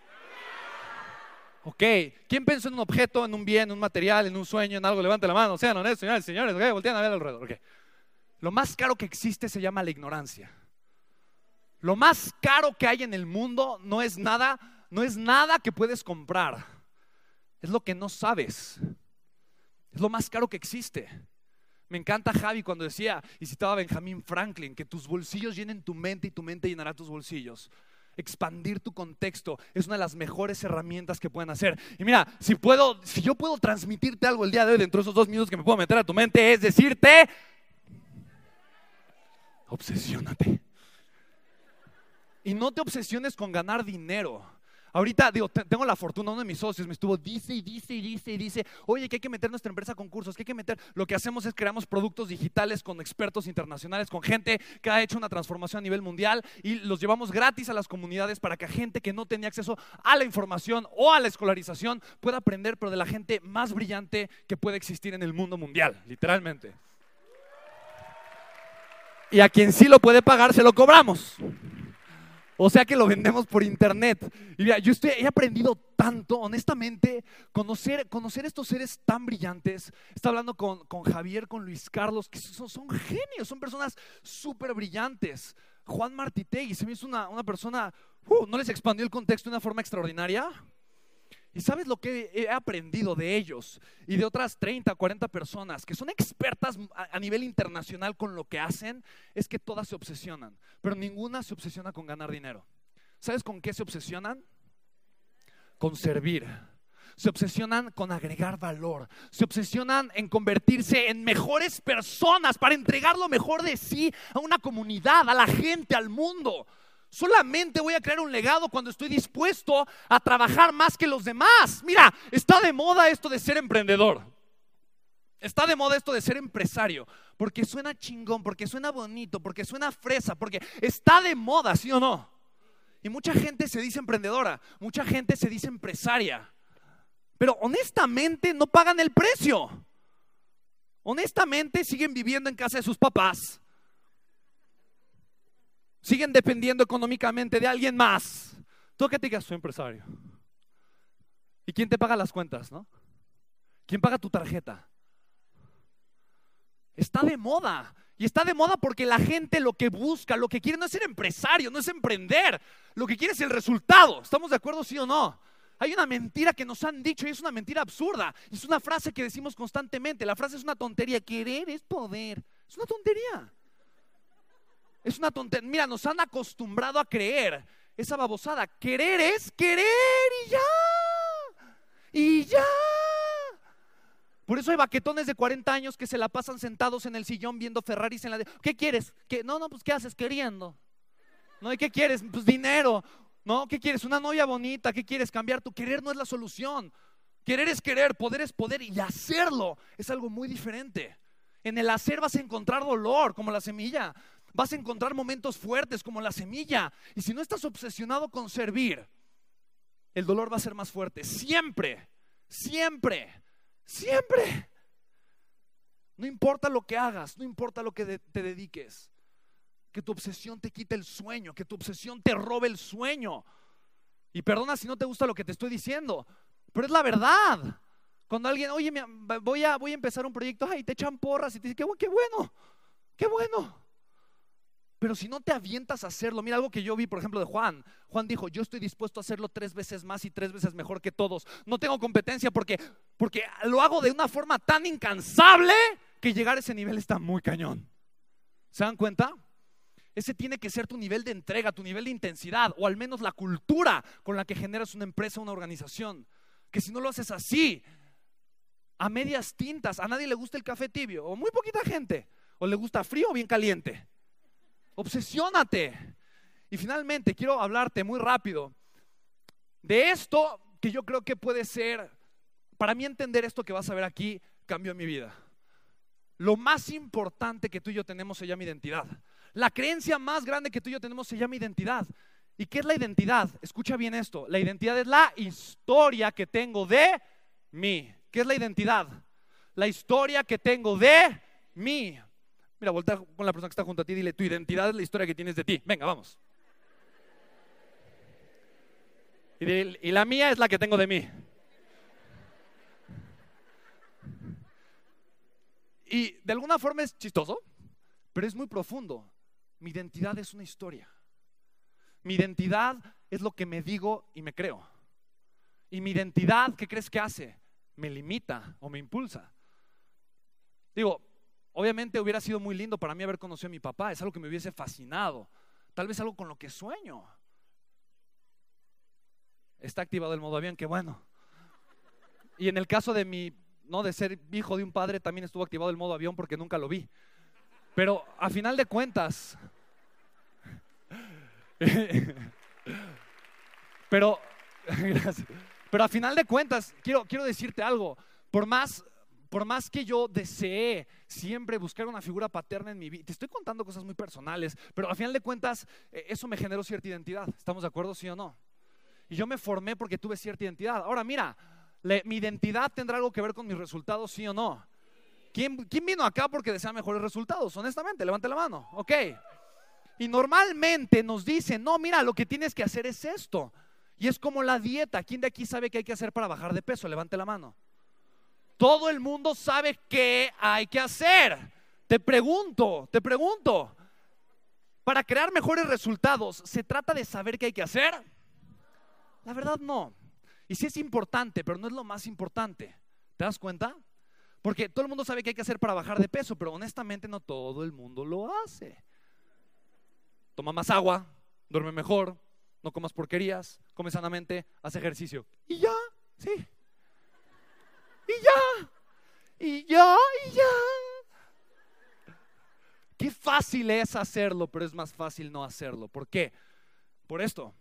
Ok, ¿quién pensó en un objeto, en un bien, en un material, en un sueño, en algo? Levante la mano, sean honestos, señores, señores, okay, voltean a ver alrededor. Okay. Lo más caro que existe se llama la ignorancia. Lo más caro que hay en el mundo no es nada, no es nada que puedes comprar. Es lo que no sabes. Es lo más caro que existe. Me encanta Javi cuando decía, y citaba a Benjamin Franklin, que tus bolsillos llenen tu mente y tu mente llenará tus bolsillos. Expandir tu contexto es una de las mejores herramientas que pueden hacer. Y mira, si puedo, si yo puedo transmitirte algo el día de hoy dentro de esos dos minutos que me puedo meter a tu mente, es decirte, obsesiónate. Y no te obsesiones con ganar dinero. Ahorita, digo, tengo la fortuna, uno de mis socios me estuvo, dice y dice y dice y dice, oye, que hay que meter nuestra empresa a concursos, que hay que meter, lo que hacemos es creamos productos digitales con expertos internacionales, con gente que ha hecho una transformación a nivel mundial y los llevamos gratis a las comunidades para que gente que no tenía acceso a la información o a la escolarización pueda aprender, pero de la gente más brillante que puede existir en el mundo mundial, literalmente. Y a quien sí lo puede pagar, se lo cobramos. O sea que lo vendemos por internet. Y mira, yo estoy, he aprendido tanto, honestamente, conocer, conocer estos seres tan brillantes. Estaba hablando con, Javier, con Luis Carlos, que son, son genios, son personas súper brillantes. Juan Martitegui se me hizo una, una persona, uh, ¿no les expandió el contexto de una forma extraordinaria? Y sabes lo que he aprendido de ellos y de otras 30, 40 personas que son expertas a, nivel internacional con lo que hacen, es que todas se obsesionan, pero ninguna se obsesiona con ganar dinero. ¿Sabes con qué se obsesionan? Con servir. Se obsesionan con agregar valor. Se obsesionan en convertirse en mejores personas para entregar lo mejor de sí a una comunidad, a la gente, al mundo. Solamente voy a crear un legado cuando estoy dispuesto a trabajar más que los demás. Mira, está de moda esto de ser emprendedor. Está de moda esto de ser empresario. Porque suena chingón, porque suena bonito, porque suena fresa, porque está de moda, ¿sí o no? Y mucha gente se dice emprendedora, mucha gente se dice empresaria. Pero honestamente no pagan el precio. Honestamente siguen viviendo en casa de sus papás siguen dependiendo económicamente de alguien más. Tú que te digas, soy empresario. ¿Y quién te paga las cuentas, no? ¿Quién paga tu tarjeta? Está de moda. Y está de moda porque la gente lo que busca, lo que quiere no es ser empresario, no es emprender. Lo que quiere es el resultado. ¿Estamos de acuerdo, sí o no? Hay una mentira que nos han dicho y es una mentira absurda. Es una frase que decimos constantemente. La frase es una tontería. Querer es poder. Es una tontería. Es una tontería. Mira, nos han acostumbrado a creer esa babosada. Querer es querer y ya. Y ya. Por eso hay baquetones de 40 años que se la pasan sentados en el sillón viendo Ferraris en la... ¿Qué quieres? ¿Qué? No, no, pues ¿qué haces queriendo? ¿No? ¿Y qué quieres? Pues dinero. ¿No? ¿Qué quieres? Una novia bonita. ¿Qué quieres? Cambiar. Tu querer no es la solución. Querer es querer, poder es poder y hacerlo es algo muy diferente. En el hacer vas a encontrar dolor, como la semilla vas a encontrar momentos fuertes como la semilla. Y si no estás obsesionado con servir, el dolor va a ser más fuerte. Siempre, Siempre, siempre. No importa lo que hagas, no importa lo que te dediques. Que tu obsesión te quite el sueño, que tu obsesión te robe el sueño. Y perdona si no te gusta lo que te estoy diciendo, pero es la verdad. Cuando alguien, oye, voy a, voy a empezar un proyecto, ay, te echan porras y te dicen, qué, qué bueno, qué bueno. Pero si no te avientas a hacerlo, mira algo que yo vi, por ejemplo, de Juan. Juan dijo, yo estoy dispuesto a hacerlo tres veces más y tres veces mejor que todos. No tengo competencia porque, porque lo hago de una forma tan incansable que llegar a ese nivel está muy cañón. ¿Se dan cuenta? Ese tiene que ser tu nivel de entrega, tu nivel de intensidad, o al menos la cultura con la que generas una empresa, una organización. Que si no lo haces así, a medias tintas, a nadie le gusta el café tibio, o muy poquita gente, o le gusta frío o bien caliente. Obsesiónate. Y finalmente, quiero hablarte muy rápido de esto que yo creo que puede ser, para mí entender esto que vas a ver aquí, cambió mi vida. Lo más importante que tú y yo tenemos se llama identidad. La creencia más grande que tú y yo tenemos se llama identidad. ¿Y qué es la identidad? Escucha bien esto. La identidad es la historia que tengo de mí. ¿Qué es la identidad? La historia que tengo de mí. Mira, voltea con la persona que está junto a ti y dile, tu identidad es la historia que tienes de ti. Venga, vamos. Y, la mía es la que tengo de mí. Y de alguna forma es chistoso, pero es muy profundo. Mi identidad es una historia. Mi identidad es lo que me digo y me creo. Y mi identidad, ¿qué crees que hace? Me limita o me impulsa. Digo, Obviamente hubiera sido muy lindo para mí haber conocido a mi papá, es algo que me hubiese fascinado, tal vez algo con lo que sueño. Está activado el modo avión, qué bueno. Y en el caso de mi, no de ser hijo de un padre, también estuvo activado el modo avión porque nunca lo vi. Pero a final de cuentas, pero, pero a final de cuentas, quiero, quiero decirte algo, por más por más que yo desee siempre buscar una figura paterna en mi vida, te estoy contando cosas muy personales, pero al final de cuentas eh, eso me generó cierta identidad. ¿Estamos de acuerdo, sí o no? Y yo me formé porque tuve cierta identidad. Ahora mira, mi identidad tendrá algo que ver con mis resultados, sí o no. ¿Quién, ¿Quién vino acá porque desea mejores resultados? Honestamente, levante la mano. Ok. Y normalmente nos dicen, no, mira, lo que tienes que hacer es esto. Y es como la dieta. ¿Quién de aquí sabe qué hay que hacer para bajar de peso? Levante la mano. Todo el mundo sabe qué hay que hacer. Te pregunto, te pregunto, para crear mejores resultados, ¿se trata de saber qué hay que hacer? La verdad no. Y sí es importante, pero no es lo más importante. ¿Te das cuenta? Porque todo el mundo sabe qué hay que hacer para bajar de peso, pero honestamente no todo el mundo lo hace. Toma más agua, duerme mejor, no comas porquerías, come sanamente, haz ejercicio. Y ya, sí y ya, y ya, y ya. Qué fácil es hacerlo, pero es más fácil no hacerlo. ¿Por qué? Por esto.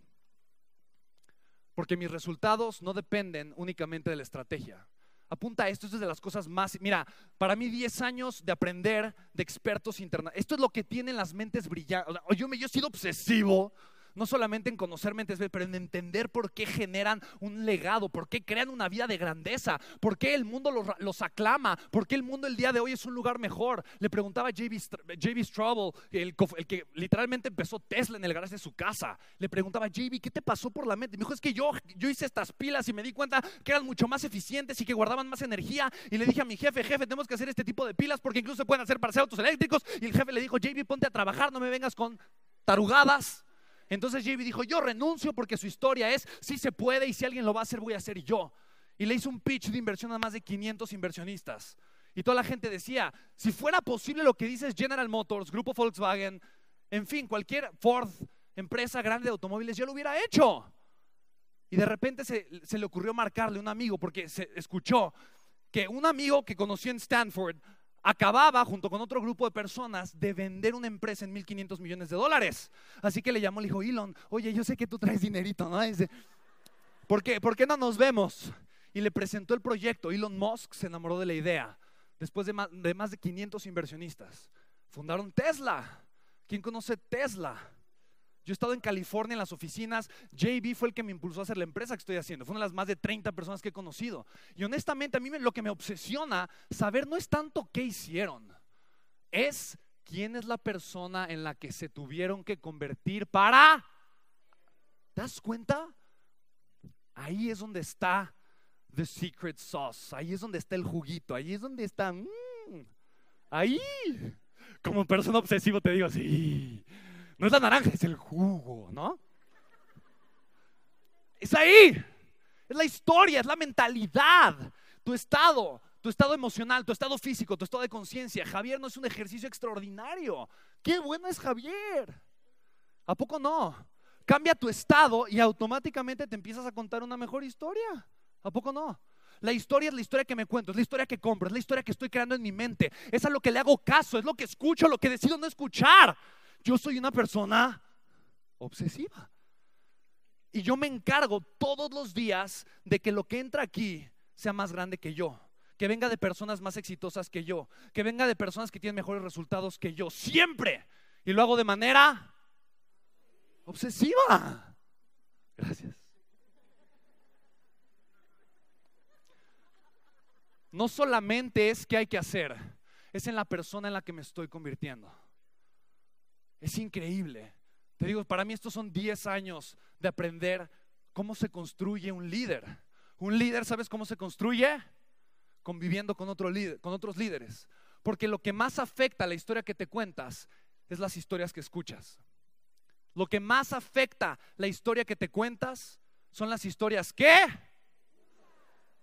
Porque mis resultados no dependen únicamente de la estrategia. Apunta a esto, esto es de las cosas más... Mira, para mí 10 años de aprender de expertos internacionales. Esto es lo que tienen las mentes brillantes. Yo, me, yo he sido obsesivo no solamente en conocer mentes, pero en entender por qué generan un legado, por qué crean una vida de grandeza, por qué el mundo los, aclama, por qué el mundo el día de hoy es un lugar mejor. Le preguntaba a JB Straubel, el, que literalmente empezó Tesla en el garaje de su casa, le preguntaba, JB, ¿qué te pasó por la mente? Me dijo, es que yo, yo hice estas pilas y me di cuenta que eran mucho más eficientes y que guardaban más energía. Y le dije a mi jefe, jefe, tenemos que hacer este tipo de pilas porque incluso se pueden hacer para hacer autos eléctricos. Y el jefe le dijo, JB, ponte a trabajar, no me vengas con tarugadas. Entonces JB dijo, yo renuncio porque su historia es, si se puede y si alguien lo va a hacer, voy a hacer yo. Y le hizo un pitch de inversión a más de 500 inversionistas. Y toda la gente decía, si fuera posible lo que dices General Motors, Grupo Volkswagen, en fin, cualquier Ford, empresa grande de automóviles, yo lo hubiera hecho. Y de repente se, se le ocurrió marcarle a un amigo porque se escuchó que un amigo que conoció en Stanford acababa junto con otro grupo de personas de vender una empresa en 1.500 millones de dólares. Así que le llamó, le dijo, Elon, oye, yo sé que tú traes dinerito, ¿no? Dice, ¿por qué? ¿Por qué no nos vemos? Y le presentó el proyecto. Elon Musk se enamoró de la idea. Después de más de, más de 500 inversionistas, fundaron Tesla. ¿Quién conoce Tesla? Yo he estado en California en las oficinas. JB fue el que me impulsó a hacer la empresa que estoy haciendo. Fue una de las más de 30 personas que he conocido. Y honestamente, a mí lo que me obsesiona saber no es tanto qué hicieron, es quién es la persona en la que se tuvieron que convertir para. ¿Te das cuenta? Ahí es donde está the secret sauce. Ahí es donde está el juguito. Ahí es donde está. Mm, ahí. Como persona obsesivo te digo, sí. No es la naranja, es el jugo, ¿no? Es ahí. Es la historia, es la mentalidad, tu estado, tu estado emocional, tu estado físico, tu estado de conciencia. Javier no es un ejercicio extraordinario. Qué bueno es Javier. ¿A poco no? Cambia tu estado y automáticamente te empiezas a contar una mejor historia. ¿A poco no? La historia es la historia que me cuento, es la historia que compro, es la historia que estoy creando en mi mente. Es a lo que le hago caso, es lo que escucho, lo que decido no escuchar. Yo soy una persona obsesiva. Y yo me encargo todos los días de que lo que entra aquí sea más grande que yo. Que venga de personas más exitosas que yo. Que venga de personas que tienen mejores resultados que yo. Siempre. Y lo hago de manera obsesiva. Gracias. No solamente es qué hay que hacer, es en la persona en la que me estoy convirtiendo. Es increíble. Te digo, para mí estos son 10 años de aprender cómo se construye un líder. Un líder, ¿sabes cómo se construye? Conviviendo con, otros líderes. Porque lo que más afecta a la historia que te cuentas es las historias que escuchas. Lo que más afecta la historia que te cuentas son las historias que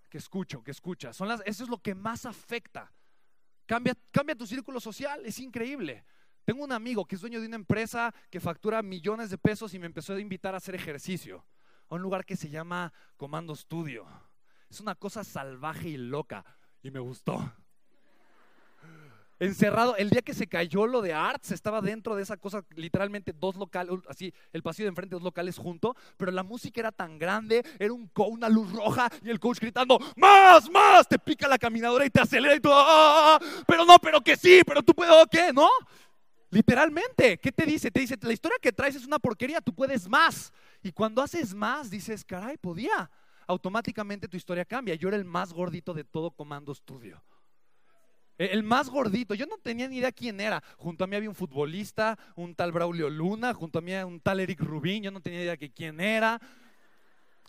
que escucho, que escuchas. Son las, eso es lo que más afecta. Cambia, cambia tu círculo social, es increíble. Tengo un amigo que es dueño de una empresa que factura millones de pesos y me empezó a invitar a hacer ejercicio a un lugar que se llama Comando Studio. Es una cosa salvaje y loca y me gustó encerrado. El día que se cayó lo de Arts, estaba dentro de esa cosa, literalmente dos locales, así, el pasillo de enfrente, dos locales junto, pero la música era tan grande, era un una luz roja y el coach gritando, más, más, te pica la caminadora y te acelera y tú, ah, ah, ah, pero no, pero que sí, pero tú puedes, ¿qué? ¿No? Literalmente, ¿qué te dice? Te dice, la historia que traes es una porquería, tú puedes más. Y cuando haces más, dices, caray, podía. Automáticamente tu historia cambia. Yo era el más gordito de todo Comando Estudio. E, el más gordito, yo no tenía ni idea quién era. Junto a mí había un futbolista, un tal Braulio Luna, junto a mí un tal Eric Rubín, yo no tenía idea de quién era.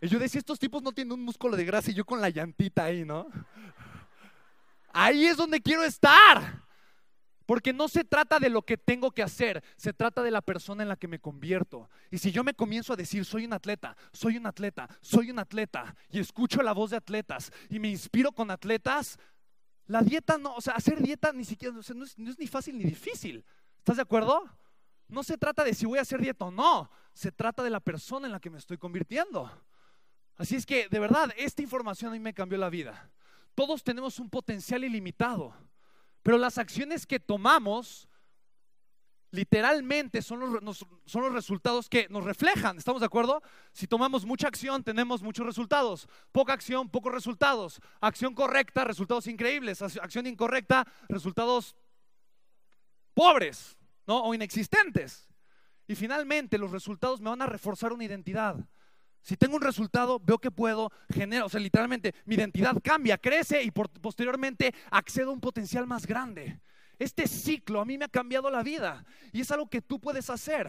Y yo decía, estos tipos no tienen un músculo de grasa y yo con la llantita ahí, ¿no? Ahí es donde quiero estar. Porque no se trata de lo que tengo que hacer, se trata de la persona en la que me convierto. Y si yo me comienzo a decir, soy un atleta, soy un atleta, soy un atleta, y escucho la voz de atletas y me inspiro con atletas, la dieta no, o sea, hacer dieta ni siquiera, no, es, ni fácil ni difícil. ¿Estás de acuerdo? No se trata de si voy a hacer dieta o no, se trata de la persona en la que me estoy convirtiendo. Así es que, de verdad, esta información a mí me cambió la vida. Todos tenemos un potencial ilimitado, pero las acciones que tomamos literalmente son los, resultados que nos reflejan. ¿Estamos de acuerdo? Si tomamos mucha acción, tenemos muchos resultados. Poca acción, pocos resultados. Acción correcta, resultados increíbles. Acción incorrecta, resultados pobres ¿no? o inexistentes. Y finalmente los resultados me van a reforzar una identidad. Si tengo un resultado, veo que puedo generar, o sea, literalmente mi identidad cambia, crece y posteriormente accedo a un potencial más grande. Este ciclo a mí me ha cambiado la vida y es algo que tú puedes hacer.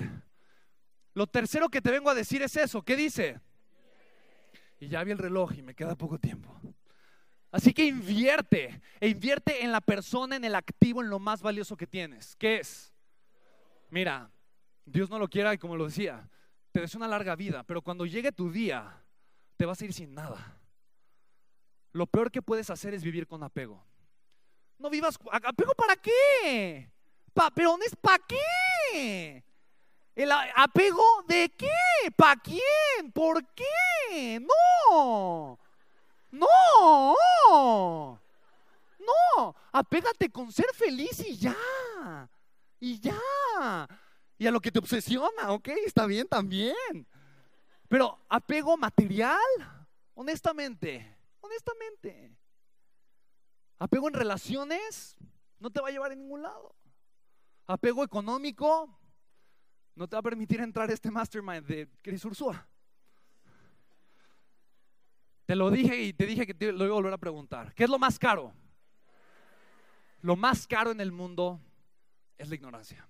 Lo tercero que te vengo a decir es eso. ¿Qué dice? Y ya vi el reloj y me queda poco tiempo. Así que invierte, e invierte en la persona, en el activo, en lo más valioso que tienes. ¿Qué es? Mira, Dios no lo quiera y como lo decía, te deseo una larga vida, pero cuando llegue tu día, te vas a ir sin nada. Lo peor que puedes hacer es vivir con apego. No vivas. ¿Apego para qué? Pa, pero es para qué? ¿El apego de qué? ¿Para quién? ¿Por qué? No. No. No. Apégate con ser feliz y ya. Y ya. Y a lo que te obsesiona, ¿ok? Está bien también. Pero apego material, honestamente, honestamente. Apego en relaciones no te va a llevar a ningún lado. Apego económico no te va a permitir entrar a este mastermind de Chris Ursúa. Te lo dije y te dije que te lo voy a volver a preguntar. ¿Qué es lo más caro? Lo más caro en el mundo es la ignorancia.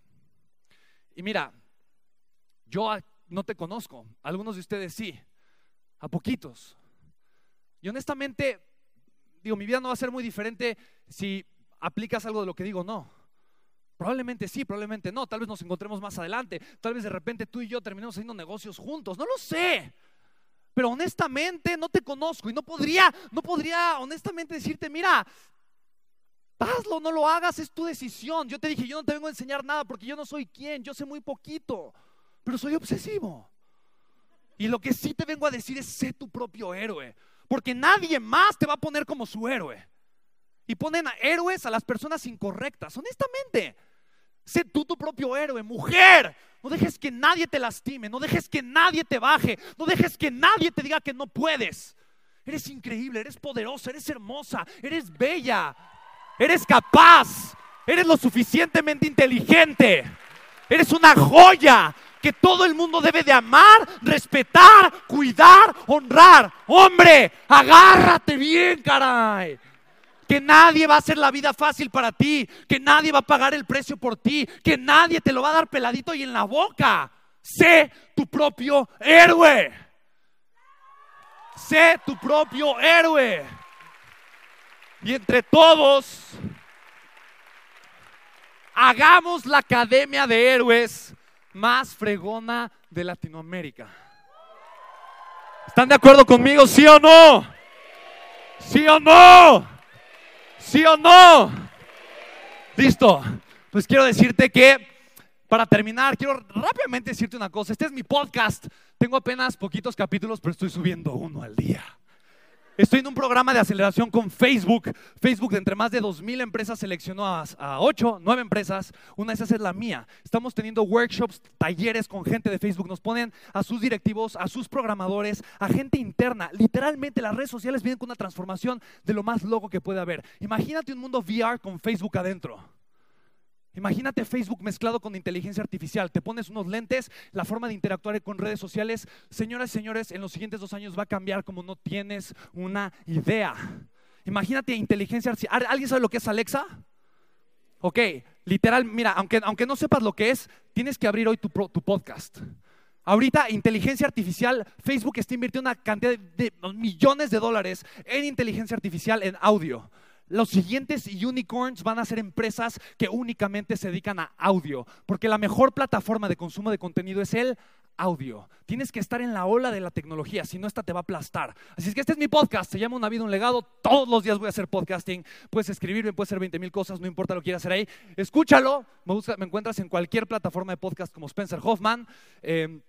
Y mira, yo no te conozco, algunos de ustedes sí, a poquitos. Y honestamente, digo, mi vida no va a ser muy diferente si aplicas algo de lo que digo, no. Probablemente sí, probablemente no. Tal vez nos encontremos más adelante. Tal vez de repente tú y yo terminemos haciendo negocios juntos. No lo sé. Pero honestamente no te conozco y no podría, no podría honestamente decirte, mira, hazlo, no lo hagas, es tu decisión. Yo te dije, yo no te vengo a enseñar nada porque yo no soy quien, yo sé muy poquito, pero soy obsesivo. Y lo que sí te vengo a decir es, sé tu propio héroe, porque nadie más te va a poner como su héroe. Y ponen a héroes a las personas incorrectas, honestamente. Sé tú tu propio héroe, mujer. No dejes que nadie te lastime, no dejes que nadie te baje, no dejes que nadie te diga que no puedes. Eres increíble, eres poderosa, eres hermosa, eres bella, eres capaz, eres lo suficientemente inteligente, eres una joya que todo el mundo debe de amar, respetar, cuidar, honrar. Hombre, agárrate bien, caray que nadie va a hacer la vida fácil para ti, que nadie va a pagar el precio por ti, que nadie te lo va a dar peladito y en la boca. Sé tu propio héroe. Sé tu propio héroe. Y entre todos, hagamos la Academia de Héroes más fregona de Latinoamérica. ¿Están de acuerdo conmigo, sí o no? ¿Sí o no? ¿Sí o no? Listo. Pues quiero decirte que, para terminar, quiero rápidamente decirte una cosa. Este es mi podcast. Tengo apenas poquitos capítulos, pero estoy subiendo uno al día. Estoy en un programa de aceleración con Facebook. Facebook, de entre más de 2.000 empresas, seleccionó a, a 8, 9 empresas. Una de esas es la mía. Estamos teniendo workshops, talleres con gente de Facebook. Nos ponen a sus directivos, a sus programadores, a gente interna. Literalmente las redes sociales vienen con una transformación de lo más loco que puede haber. Imagínate un mundo VR con Facebook adentro. Imagínate Facebook mezclado con inteligencia artificial. Te pones unos lentes, la forma de interactuar con redes sociales. Señoras y señores, en los siguientes dos años va a cambiar como no tienes una idea. Imagínate inteligencia artificial. ¿Alguien sabe lo que es Alexa? Ok, literal, mira, aunque, aunque no sepas lo que es, tienes que abrir hoy tu, tu podcast. Ahorita, inteligencia artificial, Facebook está invirtiendo una cantidad de millones de dólares en inteligencia artificial en audio. Los siguientes unicorns van a ser empresas que únicamente se dedican a audio, porque la mejor plataforma de consumo de contenido es el audio. Tienes que estar en la ola de la tecnología, si no, esta te va a aplastar. Así es que este es mi podcast, se llama Una vida, un legado. Todos los días voy a hacer podcasting. Puedes escribirme, puedes hacer 20 mil cosas, no importa lo que quieras hacer ahí. Escúchalo, me, encuentras en cualquier plataforma de podcast como Spencer Hoffman. Eh,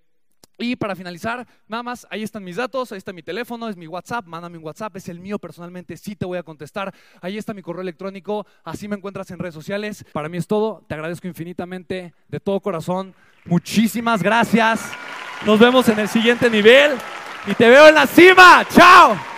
y para finalizar, nada más, ahí están mis datos, ahí está mi teléfono, es mi WhatsApp, mándame un WhatsApp, es el mío personalmente, sí te voy a contestar. Ahí está mi correo electrónico, así me encuentras en redes sociales. Para mí es todo, te agradezco infinitamente, de todo corazón. Muchísimas gracias. Nos vemos en el siguiente nivel y te veo en la cima. Chao.